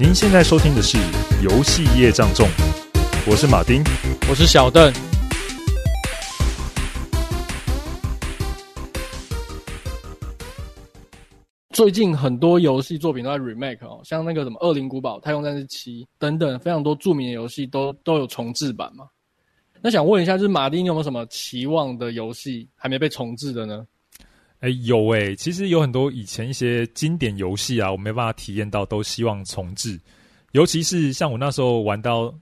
您现在收听的是《游戏业障重》，我是马丁，我是小邓。最近很多游戏作品都在 remake 哦，像那个什么《恶灵古堡》《太空战士七》等等，非常多著名的游戏都都有重置版嘛。那想问一下，就是马丁，你有没有什么期望的游戏还没被重置的呢？哎、欸，有哎、欸，其实有很多以前一些经典游戏啊，我没办法体验到，都希望重置。尤其是像我那时候玩到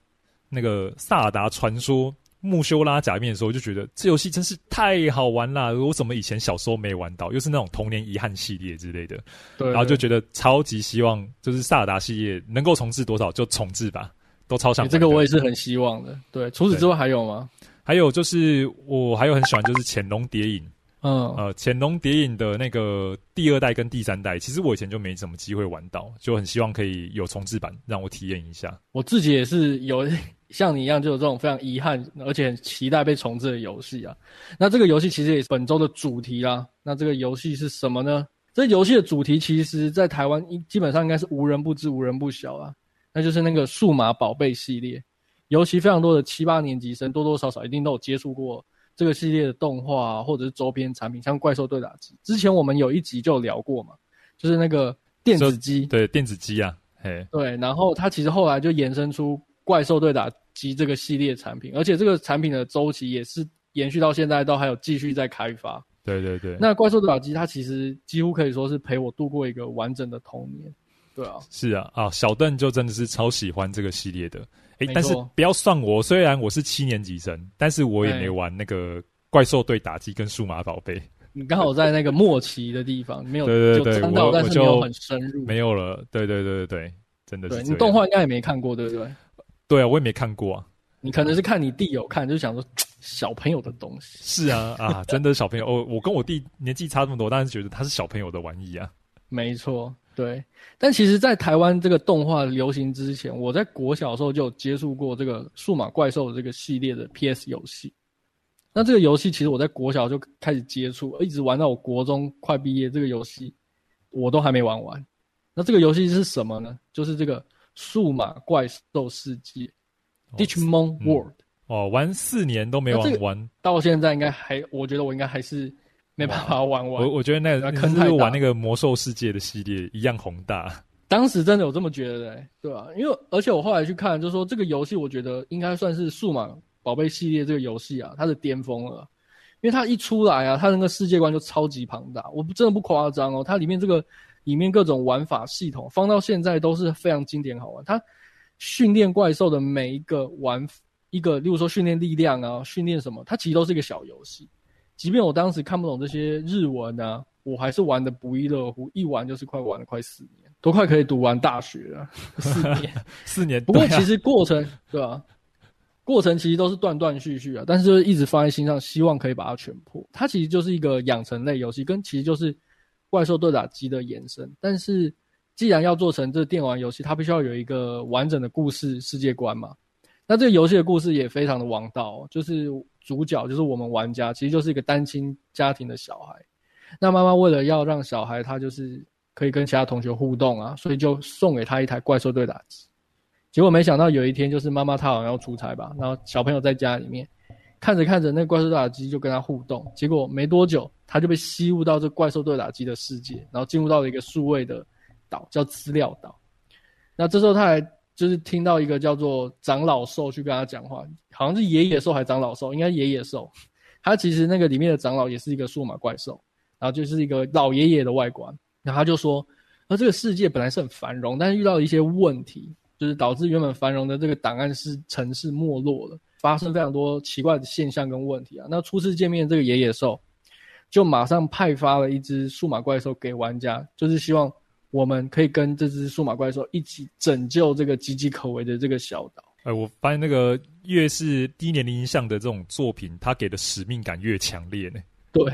那个《萨尔达传说：木修拉假面》的时候，我就觉得这游戏真是太好玩啦。我怎么以前小时候没玩到？又是那种童年遗憾系列之类的，对，然后就觉得超级希望，就是萨尔达系列能够重置多少就重置吧，都超想玩。这个我也是很希望的。对，除此之外还有吗？还有就是我还有很喜欢就是《潜龙谍影》。嗯，呃，《潜龙谍影》的那个第二代跟第三代，其实我以前就没什么机会玩到，就很希望可以有重置版让我体验一下。我自己也是有 像你一样，就有这种非常遗憾而且很期待被重置的游戏啊。那这个游戏其实也是本周的主题啦。那这个游戏是什么呢？这游戏的主题其实，在台湾基本上应该是无人不知、无人不晓啊。那就是那个数码宝贝系列，尤其非常多的七八年级生多多少少一定都有接触过。这个系列的动画啊，或者是周边产品，像怪兽对打机，之前我们有一集就有聊过嘛，就是那个电子机，对，电子机啊，嘿，对，然后它其实后来就延伸出怪兽对打机这个系列产品，而且这个产品的周期也是延续到现在，都还有继续在开发。对对对，那怪兽对打机它其实几乎可以说是陪我度过一个完整的童年。对啊，是啊，啊，小邓就真的是超喜欢这个系列的。诶，但是不要算我，虽然我是七年级生，但是我也没玩那个怪兽对打击跟数码宝贝。你刚好在那个末期的地方，没有对对 对，到，但是没有很深入，没有了。对对对对对，真的是。对，你动画应该也没看过，对不对？对啊，我也没看过啊。你可能是看你弟有看，就想说小朋友的东西。是啊啊，真的小朋友哦，我跟我弟年纪差这么多，但是觉得他是小朋友的玩意啊。没错。对，但其实，在台湾这个动画流行之前，我在国小的时候就有接触过这个数码怪兽这个系列的 PS 游戏。那这个游戏其实我在国小就开始接触，一直玩到我国中快毕业，这个游戏我都还没玩完。那这个游戏是什么呢？就是这个数码怪兽世界 Digimon World。哦，玩四年都没玩完，到现在应该还，我觉得我应该还是。没办法玩完，我我觉得那个坑太玩那个魔兽世界的系列一样宏大。当时真的有这么觉得，欸，对吧？因为而且我后来去看，就是说这个游戏，我觉得应该算是数码宝贝系列这个游戏啊，它的巅峰了。因为它一出来啊，它那个世界观就超级庞大，我真的不夸张哦。它里面这个里面各种玩法系统，放到现在都是非常经典好玩。它训练怪兽的每一个玩一个，例如说训练力量啊，训练什么，它其实都是一个小游戏。即便我当时看不懂这些日文啊，我还是玩的不亦乐乎，一玩就是快玩了快四年，都快可以读完大学了。四年，四年。不过其实过程，对吧、啊？过程其实都是断断续续啊，但是就是一直放在心上，希望可以把它全破。它其实就是一个养成类游戏，跟其实就是怪兽对打机的延伸。但是既然要做成这电玩游戏，它必须要有一个完整的故事世界观嘛。那这个游戏的故事也非常的王道，就是。主角就是我们玩家，其实就是一个单亲家庭的小孩。那妈妈为了要让小孩他就是可以跟其他同学互动啊，所以就送给他一台怪兽对打机。结果没想到有一天，就是妈妈她好像要出差吧，然后小朋友在家里面看着看着，那怪兽对打机就跟他互动。结果没多久，他就被吸入到这怪兽对打机的世界，然后进入到了一个数位的岛，叫资料岛。那这时候他还。就是听到一个叫做长老兽去跟他讲话，好像是爷爷兽还是长老兽，应该爷爷兽。他其实那个里面的长老也是一个数码怪兽，然后就是一个老爷爷的外观。然后他就说，那这个世界本来是很繁荣，但是遇到了一些问题，就是导致原本繁荣的这个档案是城市没落了，发生非常多奇怪的现象跟问题啊。那初次见面这个爷爷兽就马上派发了一只数码怪兽给玩家，就是希望。我们可以跟这只数码怪兽一起拯救这个岌岌可危的这个小岛。哎，我发现那个越是低年龄向的这种作品，它给的使命感越强烈呢。对，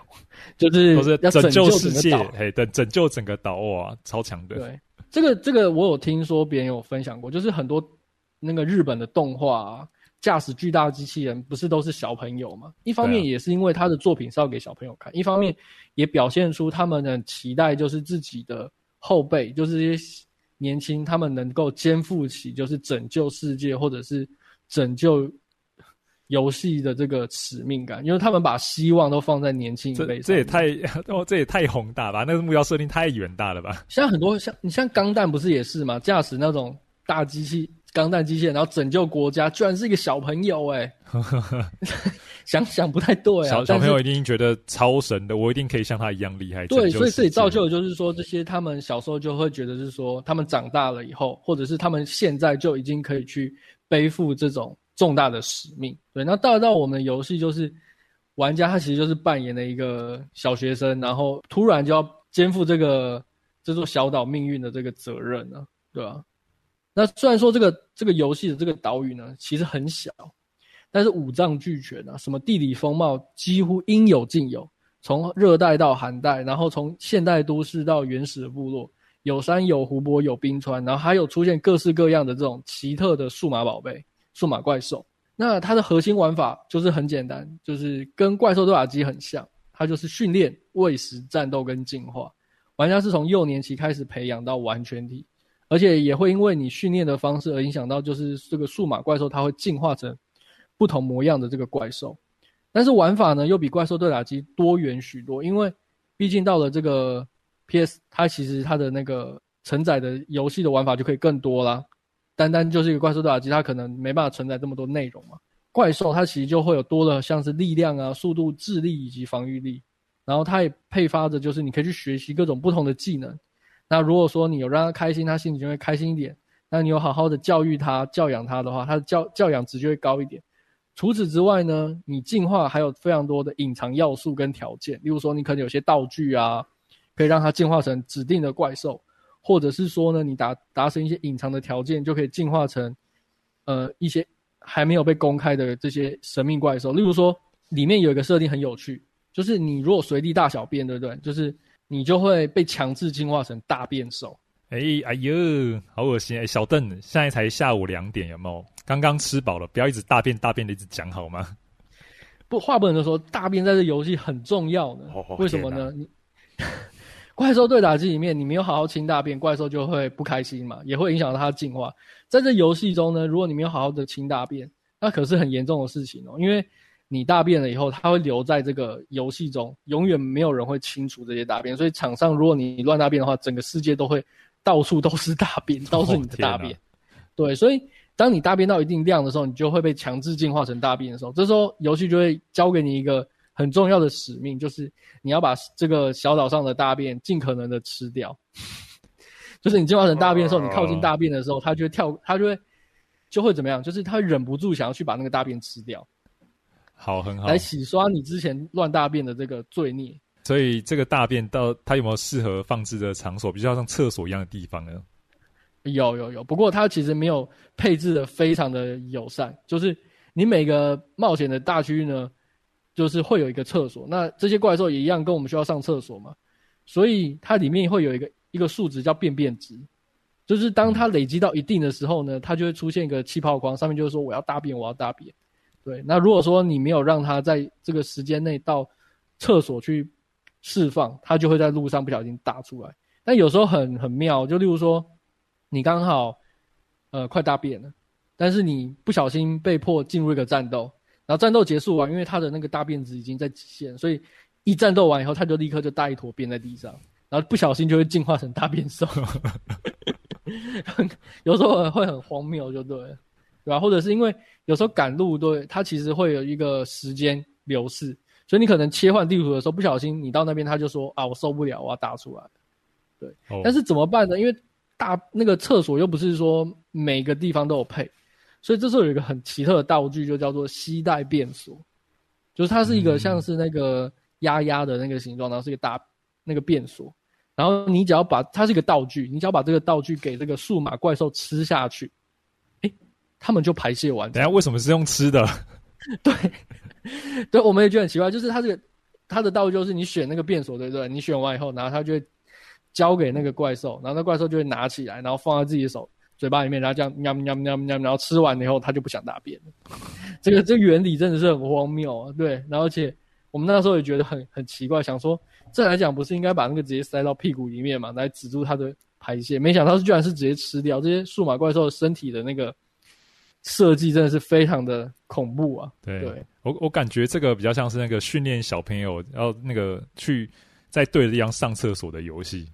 就是要拯救世界，嘿，等拯救整个岛啊，超强的。对，这个这个我有听说别人有分享过，就是很多那个日本的动画啊。驾驶巨大的机器人不是都是小朋友吗？一方面也是因为他的作品是要给小朋友看，一方面也表现出他们的期待，就是自己的后辈，就是这些年轻他们能够肩负起就是拯救世界或者是拯救游戏的这个使命感，因为他们把希望都放在年轻一辈上。这也太 哦，这也太宏大吧？那个目标设定太远大了吧？像很多像你像钢弹不是也是吗？驾驶那种大机器钢弹机械，然后拯救国家，居然是一个小朋友 哎、欸！想想不太对啊。小小朋友一定觉得超神的，我一定可以像他一样厉害。对，所以这里造就的就是说，这些他们小时候就会觉得是说，他们长大了以后，或者是他们现在就已经可以去背负这种。重大的使命，对，那到到我们的游戏就是玩家他其实就是扮演了一个小学生，然后突然就要肩负这个这座小岛命运的这个责任了，对吧？那虽然说这个这个游戏的这个岛屿呢其实很小，但是五脏俱全啊，什么地理风貌几乎应有尽有，从热带到寒带，然后从现代都市到原始的部落，有山有湖泊有冰川，然后还有出现各式各样的这种奇特的数码宝贝。数码怪兽，那它的核心玩法就是很简单，就是跟怪兽对打机很像，它就是训练、喂食、战斗跟进化。玩家是从幼年期开始培养到完全体，而且也会因为你训练的方式而影响到，就是这个数码怪兽它会进化成不同模样的这个怪兽。但是玩法呢，又比怪兽对打机多元许多，因为毕竟到了这个 PS，它其实它的那个承载的游戏的玩法就可以更多啦。单单就是一个怪兽对打机，它可能没办法承载这么多内容嘛。怪兽它其实就会有多的像是力量啊、速度、智力以及防御力，然后它也配发着就是你可以去学习各种不同的技能。那如果说你有让他开心，他心里就会开心一点。那你有好好的教育他、教养他的话，他的教教养值就会高一点。除此之外呢，你进化还有非常多的隐藏要素跟条件，例如说你可能有些道具啊，可以让它进化成指定的怪兽。或者是说呢，你达达成一些隐藏的条件，就可以进化成，呃，一些还没有被公开的这些神秘怪兽。例如说，里面有一个设定很有趣，就是你如果随地大小便，对不对？就是你就会被强制进化成大便兽。哎，哎呦，好恶心！哎，小邓，现在才下午两点，有没有？刚刚吃饱了，不要一直大便大便的一直讲好吗？不，话不能说，大便在这游戏很重要的。哦、为什么呢？你。怪兽对打机里面，你没有好好清大便，怪兽就会不开心嘛，也会影响到它的进化。在这游戏中呢，如果你没有好好的清大便，那可是很严重的事情哦，因为你大便了以后，它会留在这个游戏中，永远没有人会清除这些大便。所以场上如果你乱大便的话，整个世界都会到处都是大便，都是你的大便。哦，对，所以当你大便到一定量的时候，你就会被强制进化成大便的时候，这时候游戏就会交给你一个。很重要的使命就是你要把这个小岛上的大便尽可能的吃掉，就是你进化成大便的时候，你靠近大便的时候，它就会跳，它就会就会怎么样？就是它忍不住想要去把那个大便吃掉，好，很好，来洗刷你之前乱大便的这个罪孽。所以这个大便到它有没有适合放置的场所，比较像厕所一样的地方呢？有有有，不过它其实没有配置的非常的友善，就是你每个冒险的大区域呢。就是会有一个厕所，那这些怪兽也一样，跟我们需要上厕所嘛，所以它里面会有一个一个数值叫便便值，就是当它累积到一定的时候呢，它就会出现一个气泡框，上面就是说我要大便，我要大便。对，那如果说你没有让他在这个时间内到厕所去释放，他就会在路上不小心打出来。但有时候很很妙，就例如说你刚好呃快大便了，但是你不小心被迫进入一个战斗。然后战斗结束完，因为他的那个大便值已经在极限，所以一战斗完以后，他就立刻就大一坨便在地上，然后不小心就会进化成大便兽。有时候会很荒谬，就对了，对吧？或者是因为有时候赶路，对，它其实会有一个时间流逝，所以你可能切换地图的时候，不小心你到那边，他就说啊，我受不了，我要打出来。对，哦、但是怎么办呢？因为大那个厕所又不是说每个地方都有配。所以这时候有一个很奇特的道具，就叫做吸带便所，就是它是一个像是那个鸭鸭的那个形状，然后是一个大那个便所，然后你只要把它是一个道具，你只要把这个道具给这个数码怪兽吃下去，诶，他们就排泄完。等下为什么是用吃的？对，对，我们也觉得很奇怪，就是它这个它的道具就是你选那个便所，对不对？你选完以后，然后它就会交给那个怪兽，然后那怪兽就会拿起来，然后放在自己的手。嘴巴里面，然后这样喵喵喵喵，然后吃完以后，它就不想大便了。这个这个原理真的是很荒谬啊！对，然后而且我们那时候也觉得很很奇怪，想说这来讲不是应该把那个直接塞到屁股里面嘛，来止住它的排泄，没想到是居然是直接吃掉。这些数码怪兽身体的那个设计真的是非常的恐怖啊！对，对我我感觉这个比较像是那个训练小朋友要那个去在对着地方上厕所的游戏。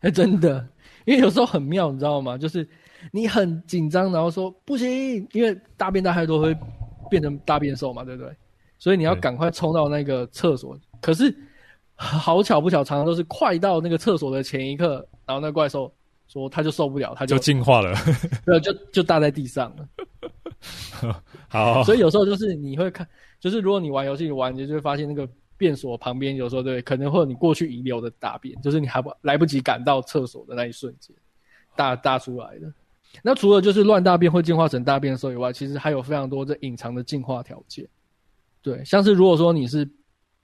哎，真的，因为有时候很妙，你知道吗？就是你很紧张，然后说不行，因为大便大概都会变成大便兽嘛，对不对？所以你要赶快冲到那个厕所，可是好巧不巧，常常都是快到那个厕所的前一刻，然后那个怪兽说他就受不了，他就进化了，对，就就搭在地上了。好，所以有时候就是你会看，就是如果你玩游戏，玩你就会发现那个便所旁边有时候对，可能会有你过去遗留的大便，就是你还不来不及赶到厕所的那一瞬间，大大出来的。那除了就是乱大便会进化成大便兽以外，其实还有非常多这隐藏的进化条件。对，像是如果说你是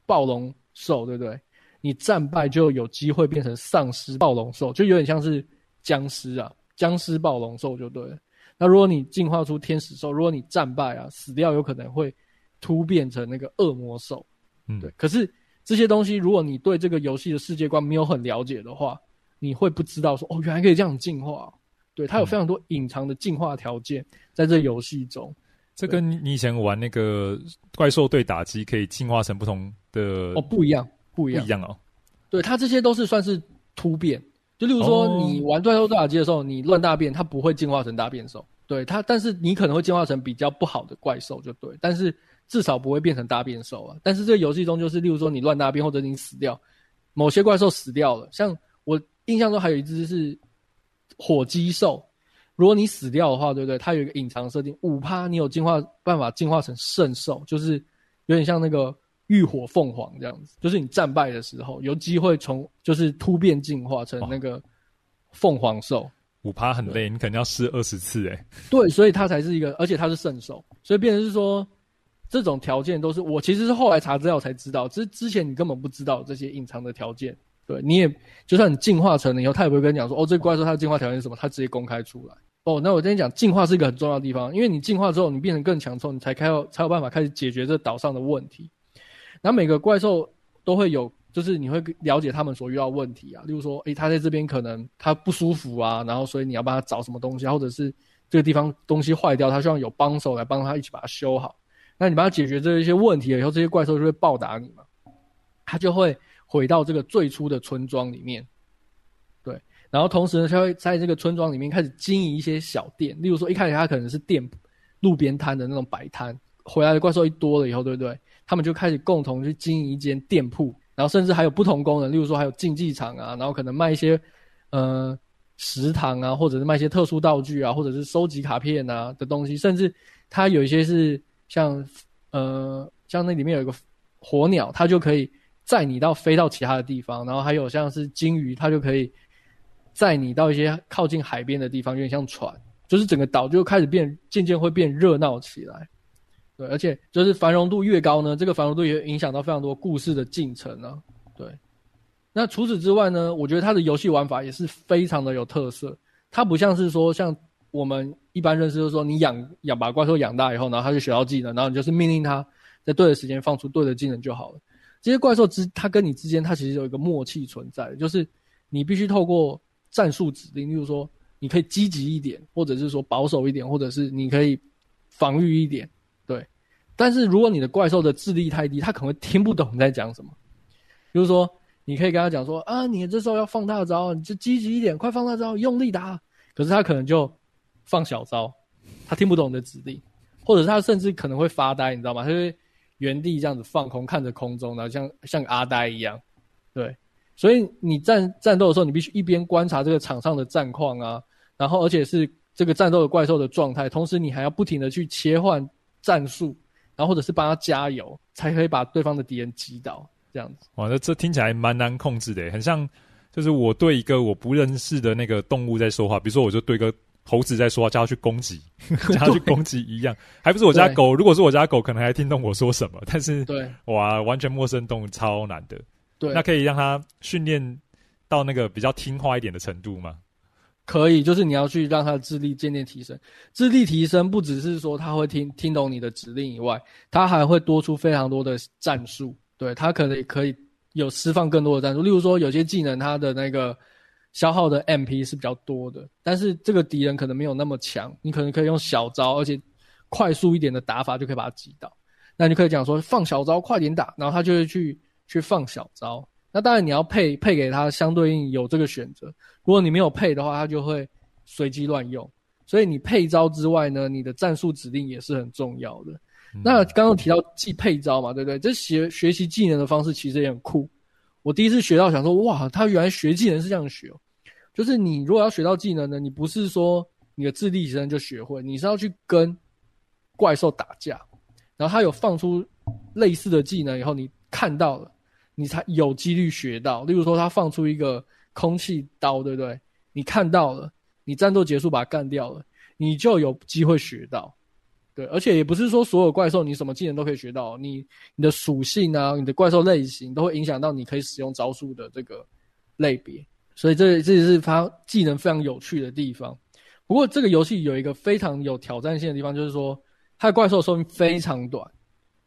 暴龙兽，对不对？你战败就有机会变成丧尸暴龙兽，就有点像是僵尸啊，僵尸暴龙兽就对。那如果你进化出天使兽，如果你战败啊，死掉有可能会突变成那个恶魔兽。嗯，对。可是这些东西，如果你对这个游戏的世界观没有很了解的话，你会不知道说哦，原来可以这样进化。对，它有非常多隐藏的进化条件在这游戏中。这跟你以前玩那个怪兽对打击可以进化成不同的哦，不一样，不一样，不一样哦。对，它这些都是算是突变。就例如说，你玩怪兽对打击的时候，哦、你乱大便，它不会进化成大便兽。对它，但是你可能会进化成比较不好的怪兽，就对。但是至少不会变成大变兽啊。但是这个游戏中，就是例如说你乱大便或者你死掉，某些怪兽死掉了，像我印象中还有一只是火鸡兽。如果你死掉的话，对不对？它有一个隐藏设定，五趴你有进化办法进化成圣兽，就是有点像那个浴火凤凰这样子，就是你战败的时候有机会从就是突变进化成那个凤凰兽。五趴很累，你可能要试二十次哎。对，所以它才是一个，而且它是圣手，所以变成是说这种条件都是我其实是后来查资料才知道，之之前你根本不知道这些隐藏的条件。对，你也就算你进化成了以后，他也不会跟你讲说，哦，这个怪兽它的进化条件是什么，他直接公开出来。哦，那我跟你讲，进化是一个很重要的地方，因为你进化之后，你变成更强壮，你才开有才有办法开始解决这岛上的问题。然后每个怪兽都会有，就是你会了解他们所遇到问题啊，例如说，诶，他在这边可能他不舒服啊，然后所以你要帮他找什么东西，或者是这个地方东西坏掉，他希望有帮手来帮他一起把它修好。那你帮他解决这一些问题了以后，这些怪兽就会报答你嘛，他就会。回到这个最初的村庄里面，对，然后同时呢，他会在这个村庄里面开始经营一些小店，例如说一开始他可能是店路边摊的那种摆摊，回来的怪兽一多了以后，对不对？他们就开始共同去经营一间店铺，然后甚至还有不同功能，例如说还有竞技场啊，然后可能卖一些呃食堂啊，或者是卖一些特殊道具啊，或者是收集卡片啊的东西，甚至它有一些是像呃像那里面有一个火鸟，它就可以。载你到飞到其他的地方，然后还有像是鲸鱼，它就可以载你到一些靠近海边的地方，有点像船，就是整个岛就开始变，渐渐会变热闹起来。对，而且就是繁荣度越高呢，这个繁荣度也影响到非常多故事的进程啊。对，那除此之外呢，我觉得它的游戏玩法也是非常的有特色。它不像是说像我们一般认识，就是说你养养把怪兽养大以后，然后它就学到技能，然后你就是命令它在对的时间放出对的技能就好了。这些怪兽之，它跟你之间，它其实有一个默契存在，就是你必须透过战术指令，例如说，你可以积极一点，或者是说保守一点，或者是你可以防御一点，但是如果你的怪兽的智力太低，他可能会听不懂你在讲什么。比如说，你可以跟他讲说啊，你这时候要放大招，你就积极一点，快放大招，用力打。可是他可能就放小招，他听不懂你的指令，或者他甚至可能会发呆，你知道吗？他会。原地这样子放空，看着空中，然后像像个阿呆一样，对。所以你战战斗的时候，你必须一边观察这个场上的战况啊，然后而且是这个战斗的怪兽的状态，同时你还要不停的去切换战术，然后或者是帮他加油，才可以把对方的敌人击倒。这样子，哇，那这听起来蛮难控制的，很像就是我对一个我不认识的那个动物在说话，比如说我就对一个。猴子在说话，叫它去攻击，叫它去攻击一样，还不是我家狗。如果是我家狗，可能还听懂我说什么。但是，对，哇，完全陌生动物超难的。对，那可以让它训练到那个比较听话一点的程度吗？可以，就是你要去让他的智力渐渐提升。智力提升不只是说他会听听懂你的指令以外，他还会多出非常多的战术。对，他可能可以有释放更多的战术。例如说，有些技能它的那个消耗的 MP 是比较多的，但是这个敌人可能没有那么强，你可能可以用小招，而且快速一点的打法就可以把他击倒。那你可以讲说放小招快点打，然后他就会去去放小招。那当然你要配配给他相对应有这个选择。如果你没有配的话，他就会随机乱用。所以你配招之外呢，你的战术指令也是很重要的。嗯、那刚刚提到记配招嘛，对不对？这学学习技能的方式其实也很酷。我第一次学到，想说哇，他原来学技能是这样学。就是你如果要学到技能呢，你不是说你的智力提升就学会，你是要去跟怪兽打架。然后他有放出类似的技能以后，你看到了，你才有几率学到。例如说，他放出一个空气刀，对不对？你看到了，你战斗结束把它干掉了，你就有机会学到。对，而且也不是说所有怪兽你什么技能都可以学到，你你的属性啊，你的怪兽类型都会影响到你可以使用招数的这个类别。所以这这也是它技能非常有趣的地方。不过这个游戏有一个非常有挑战性的地方，就是说。它的怪兽寿命非常短，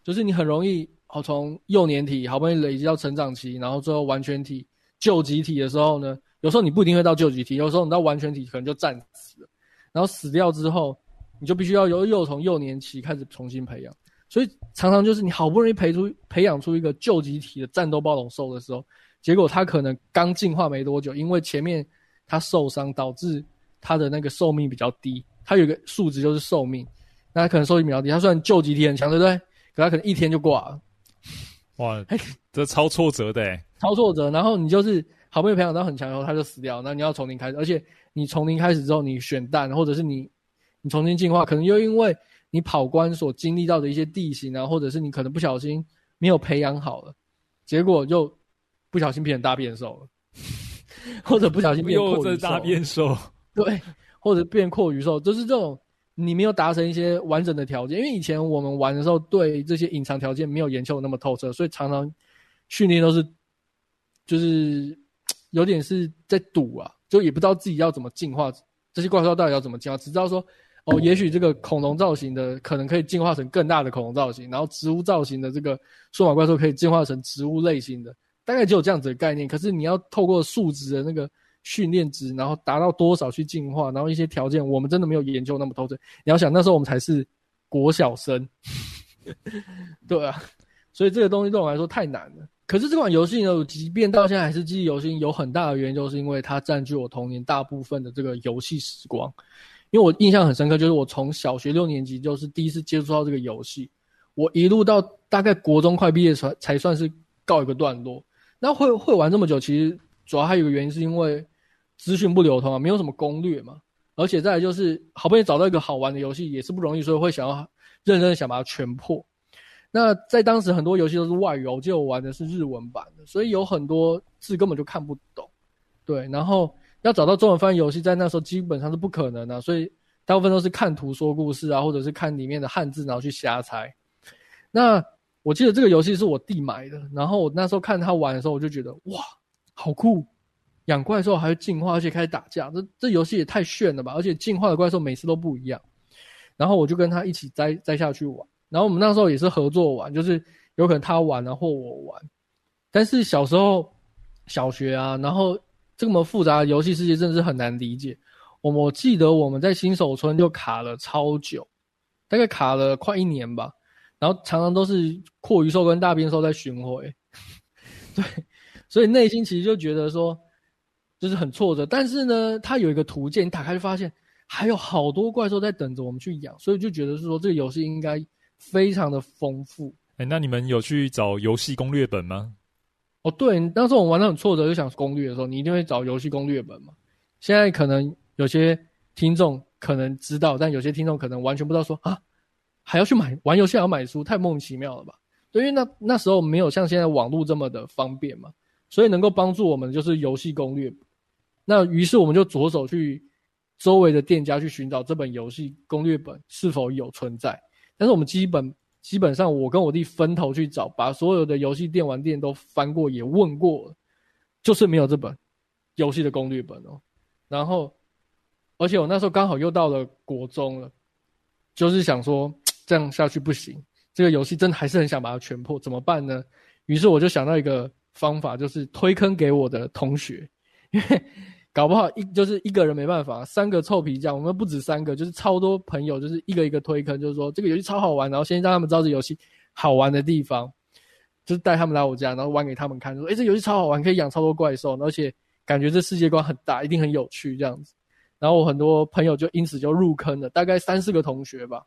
就是你很容易哦，从幼年体好不容易累积到成长期，然后最后完全体、究极体的时候呢，有时候你不一定会到究极体，有时候你到完全体可能就战死了，然后死掉之后，你就必须要由又从幼年期开始重新培养，所以常常就是你好不容易培出培养出一个究极体的战斗暴龙兽的时候，结果它可能刚进化没多久，因为前面它受伤导致它的那个寿命比较低，它有个数值就是寿命。那它可能寿命比较低，他算究极体很强，对不对？可它可能一天就挂了。哇，这超挫折的诶，超挫折。然后你就是好不容易培养到很强以后，他就死掉，那你要从零开始。而且你从零开始之后，你选蛋，或者是你你重新进化，可能又因为你跑关所经历到的一些地形啊，或者是你可能不小心没有培养好了，结果就不小心变成大变兽了，或者不小心变蛞蝓兽。大变兽，对，或者变阔鱼兽，就是这种。你没有达成一些完整的条件，因为以前我们玩的时候，对这些隐藏条件没有研究那么透彻，所以常常训练都是就是有点是在赌啊，就也不知道自己要怎么进化，这些怪兽到底要怎么进化，只知道说哦，也许这个恐龙造型的可能可以进化成更大的恐龙造型，然后植物造型的这个数码怪兽可以进化成植物类型的，大概只有这样子的概念。可是你要透过数值的那个。训练值，然后达到多少去进化，然后一些条件，我们真的没有研究那么透彻。你要想那时候我们才是国小生，对啊，所以这个东西对我来说太难了。可是这款游戏呢，即便到现在还是记忆犹新，有很大的原因就是因为它占据我童年大部分的这个游戏时光。因为我印象很深刻，就是我从小学六年级就是第一次接触到这个游戏，我一路到大概国中快毕业才才算是告一个段落。那会会玩这么久，其实主要还有一个原因是因为。资讯不流通啊，没有什么攻略嘛，而且再来就是好不容易找到一个好玩的游戏也是不容易，所以会想要认真的想把它全破。那在当时很多游戏都是外游，我记得我玩的是日文版的，所以有很多字根本就看不懂。对，然后要找到中文翻译游戏，在那时候基本上是不可能的，所以大部分都是看图说故事啊，或者是看里面的汉字然后去瞎猜。那我记得这个游戏是我弟买的，然后我那时候看他玩的时候，我就觉得哇，好酷。养怪兽还会进化，而且开始打架，这这游戏也太炫了吧！而且进化的怪兽每次都不一样。然后我就跟他一起栽栽下去玩。然后我们那时候也是合作玩，就是有可能他玩啊，或我玩。但是小时候小学啊，然后这么复杂的游戏世界真的是很难理解。我我记得我们在新手村就卡了超久，大概卡了快一年吧。然后常常都是阔鱼兽跟大变兽在巡回。对，所以内心其实就觉得说。就是很挫折，但是呢，它有一个图鉴，你打开就发现还有好多怪兽在等着我们去养，所以就觉得是说这个游戏应该非常的丰富。哎、欸，那你们有去找游戏攻略本吗？哦，对，当时我们玩得很挫折，就想攻略的时候，你一定会找游戏攻略本嘛。现在可能有些听众可能知道，但有些听众可能完全不知道说，说啊，还要去买玩游戏还要买书，太莫名其妙了吧？对，因为那那时候没有像现在网络这么的方便嘛，所以能够帮助我们就是游戏攻略本。那于是我们就着手去周围的店家去寻找这本游戏攻略本是否有存在。但是我们基本基本上我跟我弟分头去找，把所有的游戏电玩店都翻过，也问过，就是没有这本游戏的攻略本哦。然后，而且我那时候刚好又到了国中了，就是想说这样下去不行，这个游戏真的还是很想把它全破，怎么办呢？于是我就想到一个方法，就是推坑给我的同学，因为搞不好一就是一个人没办法，三个臭皮匠，我们不止三个，就是超多朋友，就是一个一个推坑，就是说这个游戏超好玩，然后先让他们知道这游戏好玩的地方，就是带他们来我家，然后玩给他们看，说，诶，这游戏超好玩，可以养超多怪兽，而且感觉这世界观很大，一定很有趣这样子。然后我很多朋友就因此就入坑了，大概三四个同学吧。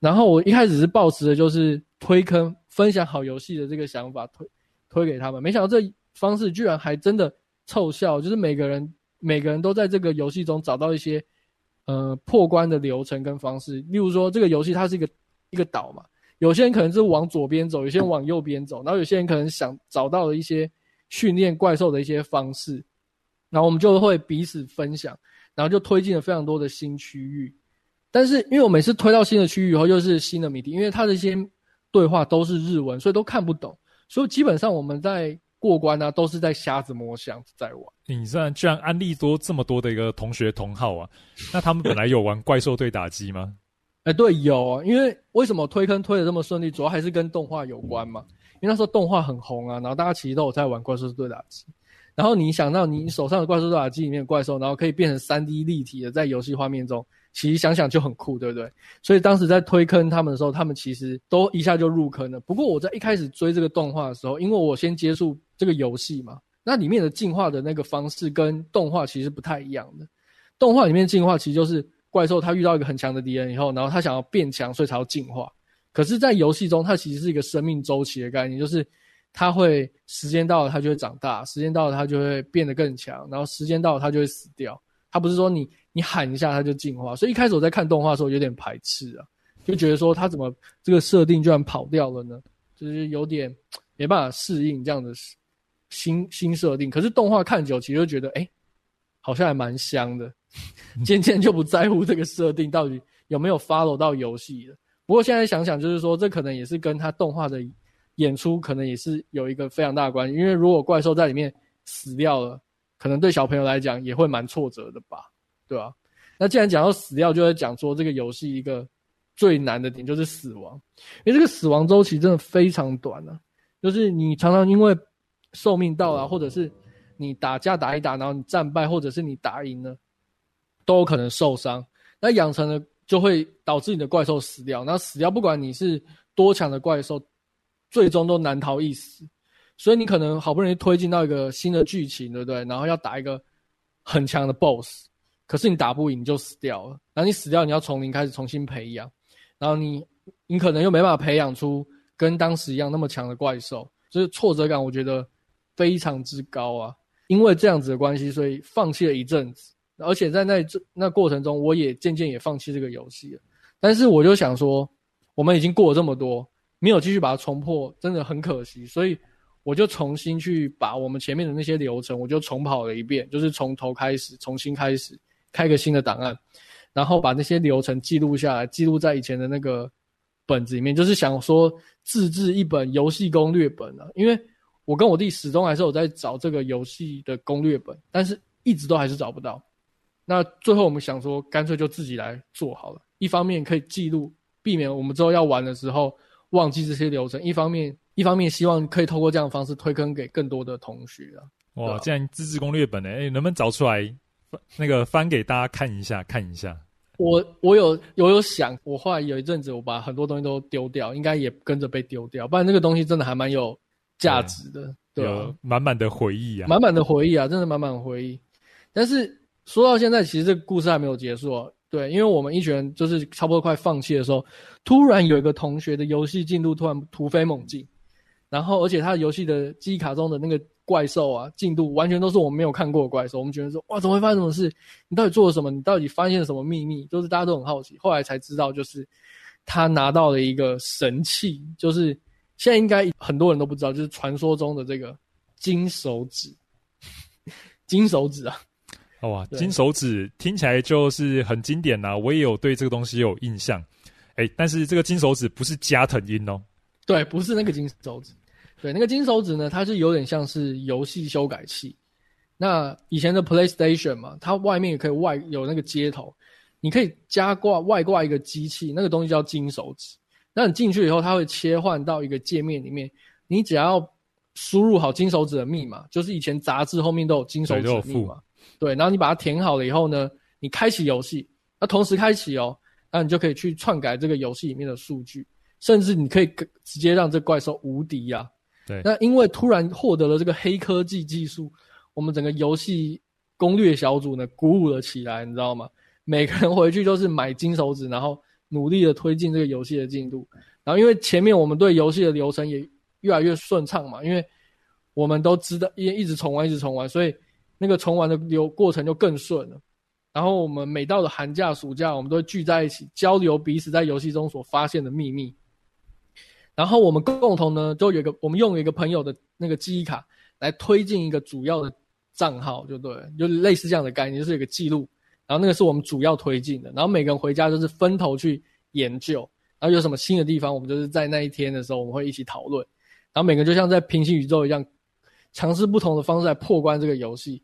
然后我一开始是抱持的就是推坑、分享好游戏的这个想法推推给他们，没想到这方式居然还真的凑效，就是每个人。每个人都在这个游戏中找到一些，呃，破关的流程跟方式。例如说，这个游戏它是一个一个岛嘛，有些人可能是往左边走，有些人往右边走，然后有些人可能想找到了一些训练怪兽的一些方式，然后我们就会彼此分享，然后就推进了非常多的新区域。但是，因为我每次推到新的区域以后，又是新的谜题，因为它的一些对话都是日文，所以都看不懂，所以基本上我们在。过关啊，都是在瞎子摸象在玩。你这样居然安利多这么多的一个同学同好啊？那他们本来有玩怪兽对打机吗？哎、欸，对，有啊。因为为什么推坑推的这么顺利，主要还是跟动画有关嘛。因为那时候动画很红啊，然后大家其实都有在玩怪兽对打机。然后你想到你手上的怪兽对打机里面的怪兽，然后可以变成三 D 立体的，在游戏画面中。其实想想就很酷，对不对？所以当时在推坑他们的时候，他们其实都一下就入坑了。不过我在一开始追这个动画的时候，因为我先接触这个游戏嘛，那里面的进化的那个方式跟动画其实不太一样的。动画里面进化其实就是怪兽它遇到一个很强的敌人以后，然后它想要变强，所以才要进化。可是，在游戏中，它其实是一个生命周期的概念，就是它会时间到了它就会长大，时间到了它就会变得更强，然后时间到了它就会死掉。它不是说你。你喊一下，它就进化。所以一开始我在看动画的时候有点排斥啊，就觉得说它怎么这个设定居然跑掉了呢？就是有点没办法适应这样的新新设定。可是动画看久，其实就觉得哎、欸，好像还蛮香的。渐渐就不在乎这个设定到底有没有 follow 到游戏了。不过现在想想，就是说这可能也是跟他动画的演出可能也是有一个非常大的关系。因为如果怪兽在里面死掉了，可能对小朋友来讲也会蛮挫折的吧。对吧、啊？那既然讲到死掉，就会讲说这个游戏一个最难的点就是死亡，因为这个死亡周期真的非常短啊，就是你常常因为寿命到了，或者是你打架打一打，然后你战败，或者是你打赢了，都有可能受伤。那养成了就会导致你的怪兽死掉，那死掉不管你是多强的怪兽，最终都难逃一死。所以你可能好不容易推进到一个新的剧情，对不对？然后要打一个很强的 BOSS。可是你打不赢，就死掉了。然后你死掉，你要从零开始重新培养。然后你，你可能又没办法培养出跟当时一样那么强的怪兽，就是挫折感，我觉得非常之高啊。因为这样子的关系，所以放弃了一阵子。而且在那那过程中，我也渐渐也放弃这个游戏了。但是我就想说，我们已经过了这么多，没有继续把它重破，真的很可惜。所以我就重新去把我们前面的那些流程，我就重跑了一遍，就是从头开始，重新开始。开个新的档案，然后把那些流程记录下来，记录在以前的那个本子里面，就是想说自制一本游戏攻略本啊。因为我跟我弟始终还是有在找这个游戏的攻略本，但是一直都还是找不到。那最后我们想说，干脆就自己来做好了。一方面可以记录，避免我们之后要玩的时候忘记这些流程；一方面，一方面希望可以透过这样的方式推坑给更多的同学啊。哇，既然自制攻略本呢，哎，能不能找出来？那个翻给大家看一下，看一下。我我有我有想，我后来有一阵子，我把很多东西都丢掉，应该也跟着被丢掉。不然那个东西真的还蛮有价值的，对，满满的回忆啊，满满的回忆啊，真的满满的回忆。但是说到现在，其实这个故事还没有结束哦。对，因为我们一群人就是差不多快放弃的时候，突然有一个同学的游戏进度突然突飞猛进，然后而且他的游戏的记忆卡中的那个。怪兽啊，进度完全都是我们没有看过的怪兽。我们觉得说，哇，怎么会发生这种事？你到底做了什么？你到底发现了什么秘密？就是大家都很好奇。后来才知道，就是他拿到了一个神器，就是现在应该很多人都不知道，就是传说中的这个金手指。金手指啊，哇，金手指听起来就是很经典呐、啊。我也有对这个东西有印象。哎、欸，但是这个金手指不是加藤鹰哦。对，不是那个金手指。对，那个金手指呢，它是有点像是游戏修改器。那以前的 PlayStation 嘛，它外面也可以外有那个接头，你可以加挂外挂一个机器，那个东西叫金手指。那你进去以后，它会切换到一个界面里面，你只要输入好金手指的密码，就是以前杂志后面都有金手指密码，对，然后你把它填好了以后呢，你开启游戏，那同时开启哦，那你就可以去篡改这个游戏里面的数据，甚至你可以直接让这怪兽无敌呀、啊。对，那因为突然获得了这个黑科技技术，我们整个游戏攻略小组呢鼓舞了起来，你知道吗？每个人回去都是买金手指，然后努力的推进这个游戏的进度。然后因为前面我们对游戏的流程也越来越顺畅嘛，因为我们都知道，因为一直重玩，一直重玩，所以那个重玩的流过程就更顺了。然后我们每到了寒假、暑假，我们都会聚在一起交流彼此在游戏中所发现的秘密。然后我们共同呢，就有一个我们用一个朋友的那个记忆卡来推进一个主要的账号，就对，就类似这样的概念，就是有个记录。然后那个是我们主要推进的。然后每个人回家就是分头去研究，然后有什么新的地方，我们就是在那一天的时候我们会一起讨论。然后每个人就像在平行宇宙一样，尝试不同的方式来破关这个游戏。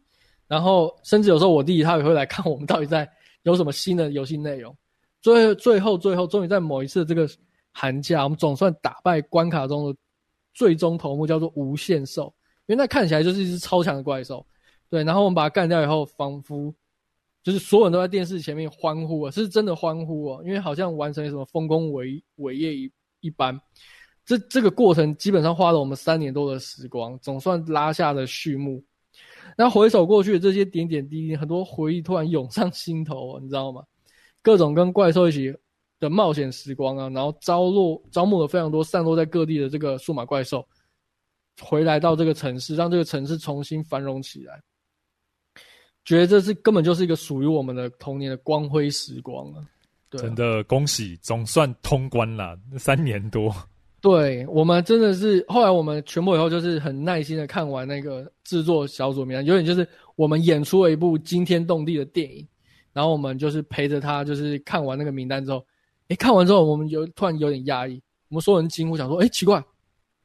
然后甚至有时候我弟弟他也会来看我们到底在有什么新的游戏内容。最最后最后终于在某一次这个寒假，我们总算打败关卡中的最终头目，叫做无限兽。因为那看起来就是一只超强的怪兽。对，然后我们把它干掉以后，仿佛就是所有人都在电视前面欢呼啊，是真的欢呼啊，因为好像完成什么丰功伟伟业一一般。这这个过程基本上花了我们三年多的时光，总算拉下了序幕。那回首过去的这些点点滴滴，很多回忆突然涌上心头，你知道吗？各种跟怪兽一起的冒险时光啊，然后招落招募了非常多散落在各地的这个数码怪兽，回来到这个城市，让这个城市重新繁荣起来。觉得这是根本就是一个属于我们的童年的光辉时光啊！对啊，真的恭喜，总算通关了，三年多。对，我们真的是后来我们全部以后就是很耐心的看完那个制作小组名单，有点就是我们演出了一部惊天动地的电影，然后我们就是陪着他，就是看完那个名单之后，诶，看完之后我们有突然有点压抑，我们所有人惊呼想说，诶，奇怪，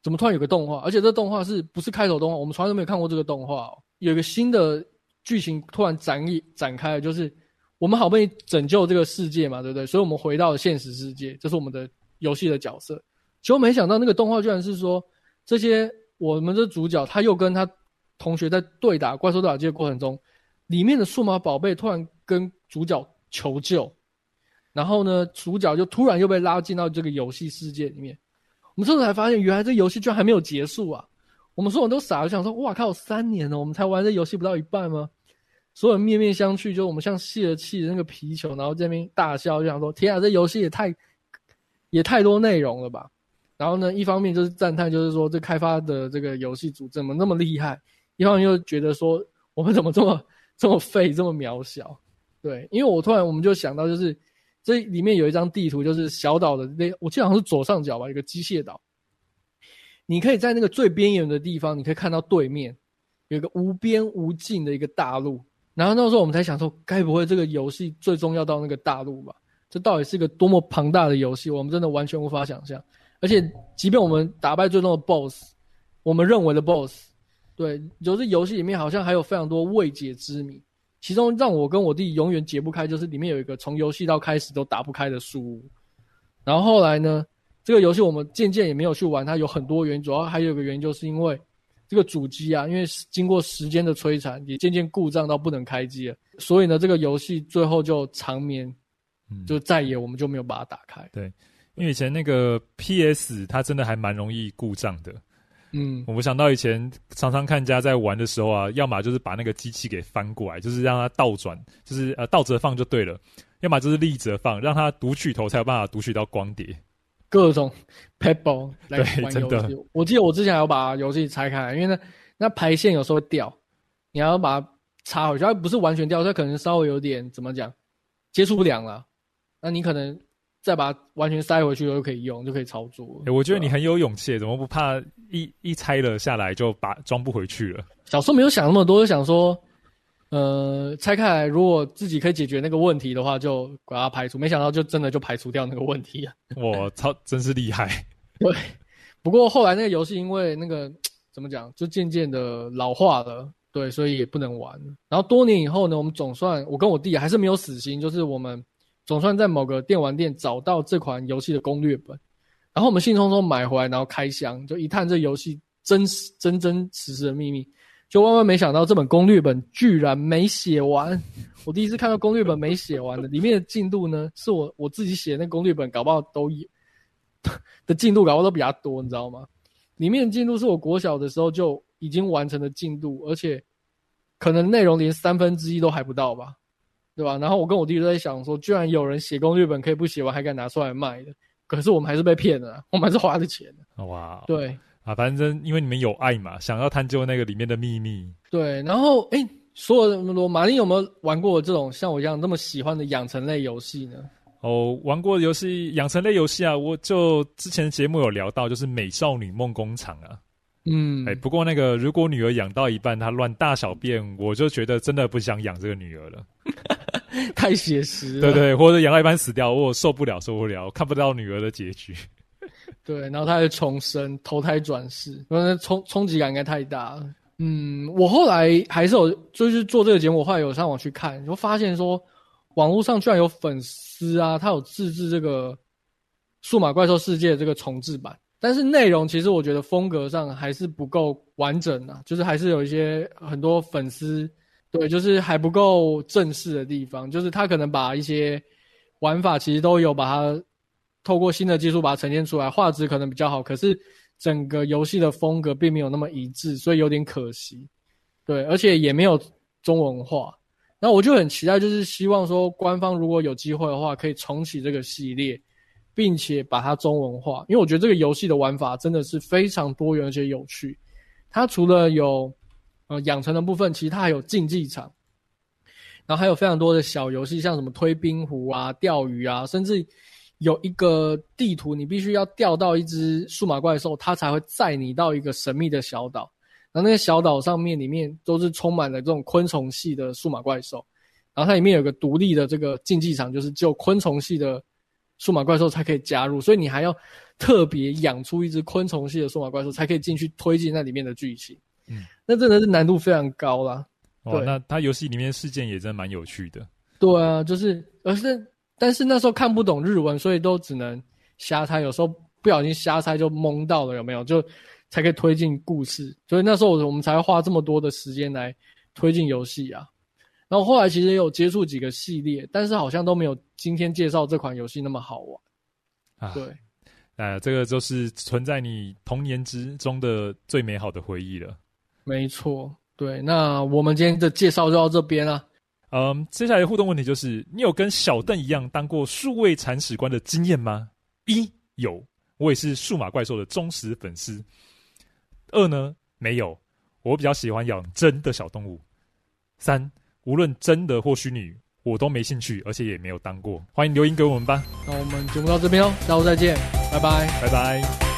怎么突然有个动画？而且这动画是不是开头动画？我们从来都没有看过这个动画哦，有一个新的剧情突然展一展开了，就是我们好不容易拯救这个世界嘛，对不对？所以我们回到了现实世界，这是我们的游戏的角色。结果没想到，那个动画居然是说，这些我们的主角他又跟他同学在对打怪兽打机的过程中，里面的数码宝贝突然跟主角求救，然后呢，主角就突然又被拉进到这个游戏世界里面。我们这时候才发现，原来这游戏居然还没有结束啊！我们所有人都傻了，想说：哇靠，三年了，我们才玩这游戏不到一半吗？所有人面面相觑，就我们像泄了气的那个皮球，然后这边大笑，就想说：天啊，这游戏也太也太多内容了吧！然后呢，一方面就是赞叹，就是说这开发的这个游戏组怎么那么厉害；一方面又觉得说我们怎么这么这么废，这么渺小。对，因为我突然我们就想到，就是这里面有一张地图，就是小岛的那，我记得好像是左上角吧，一个机械岛。你可以在那个最边缘的地方，你可以看到对面有一个无边无尽的一个大陆。然后那时候我们才想说，该不会这个游戏最终要到那个大陆吧？这到底是一个多么庞大的游戏？我们真的完全无法想象。而且，即便我们打败最终的 BOSS，我们认为的 BOSS，对，就是游戏里面好像还有非常多未解之谜。其中让我跟我弟永远解不开，就是里面有一个从游戏到开始都打不开的书屋。然后后来呢，这个游戏我们渐渐也没有去玩，它有很多原因，主要还有一个原因就是因为这个主机啊，因为经过时间的摧残，也渐渐故障到不能开机了。所以呢，这个游戏最后就长眠，就再也我们就没有把它打开。嗯、对。因为以前那个 PS 它真的还蛮容易故障的，嗯，我想到以前常常看人家在玩的时候啊，要么就是把那个机器给翻过来，就是让它倒转，就是呃倒着放就对了；要么就是立着放，让它读取头才有办法读取到光碟。各种 pebble 来玩游戏。真的。我记得我之前还要把游戏拆开，因为那那排线有时候会掉，你还要把它插回去，它不是完全掉，它可能稍微有点怎么讲，接触不良了，那你可能。再把它完全塞回去就可以用，就可以操作。欸，我觉得你很有勇气，怎么不怕一一拆了下来就把装不回去了？小时候没有想那么多，就想说，呃，拆开来如果自己可以解决那个问题的话，就把它排除。没想到就真的就排除掉那个问题啊！我操，真是厉害。对，不过后来那个游戏因为那个怎么讲，就渐渐的老化了，对，所以也不能玩。然后多年以后呢，我们总算我跟我弟还是没有死心，就是我们。总算在某个电玩店找到这款游戏的攻略本，然后我们兴冲冲买回来，然后开箱，就一探这游戏真实真真实实的秘密。就万万没想到，这本攻略本居然没写完。我第一次看到攻略本没写完的，里面的进度呢，是我我自己写的那攻略本，搞不好都有的进度，搞不好都比较多，你知道吗？里面的进度是我国小的时候就已经完成的进度，而且可能内容连三分之一都还不到吧，对吧？然后我跟我弟都在想说，居然有人写攻略本可以不写完还敢拿出来卖的，可是我们还是被骗了，我们还是花的钱。哇，对。啊，反正因为你们有爱嘛，想要探究那个里面的秘密。对，然后哎，所有的马林有没有玩过这种像我一样那么喜欢的养成类游戏呢？哦，玩过的游戏养成类游戏啊，我就之前节目有聊到，就是《美少女梦工厂》啊。嗯，哎，不过那个如果女儿养到一半她乱大小便，我就觉得真的不想养这个女儿了，太写实了。对对，或者养到一半死掉，我受不了，受不了，看不到女儿的结局。对，然后他还重生、投胎转世，那冲冲击感应该太大了。嗯，我后来还是有，就是做这个节目，我后来有上网去看，就发现说，网络上居然有粉丝啊，他有自制这个《数码怪兽世界》这个重制版，但是内容其实我觉得风格上还是不够完整啊，就是还是有一些很多粉丝对，就是还不够正式的地方，就是他可能把一些玩法其实都有把它。透过新的技术把它呈现出来，画质可能比较好，可是整个游戏的风格并没有那么一致，所以有点可惜。对，而且也没有中文化。那我就很期待，就是希望说官方如果有机会的话，可以重启这个系列，并且把它中文化，因为我觉得这个游戏的玩法真的是非常多元而且有趣。它除了有呃养成的部分，其实它还有竞技场，然后还有非常多的小游戏，像什么推冰壶啊、钓鱼啊，甚至。有一个地图，你必须要钓到一只数码怪兽，它才会载你到一个神秘的小岛。然后那个小岛上面里面都是充满了这种昆虫系的数码怪兽。然后它里面有个独立的这个竞技场，就是只有昆虫系的数码怪兽才可以加入，所以你还要特别养出一只昆虫系的数码怪兽，才可以进去推进那里面的剧情。嗯，那真的是难度非常高啦。哦，那它游戏里面事件也真的蛮有趣的。对啊，就是，而是。但是那时候看不懂日文，所以都只能瞎猜。有时候不小心瞎猜就蒙到了，有没有？就才可以推进故事。所以那时候我们才会花这么多的时间来推进游戏啊。然后后来其实也有接触几个系列，但是好像都没有今天介绍这款游戏那么好玩。啊，对，呃，这个就是存在你童年之中的最美好的回忆了。没错，对。那我们今天的介绍就到这边了。嗯，接下来的互动问题就是：你有跟小邓一样当过数位铲屎官的经验吗？一有，我也是数码怪兽的忠实粉丝。二呢，没有，我比较喜欢养真的小动物。三，无论真的或虚拟，我都没兴趣，而且也没有当过。欢迎留言给我们吧。那我们节目到这边哦，下周再见，拜拜，拜拜。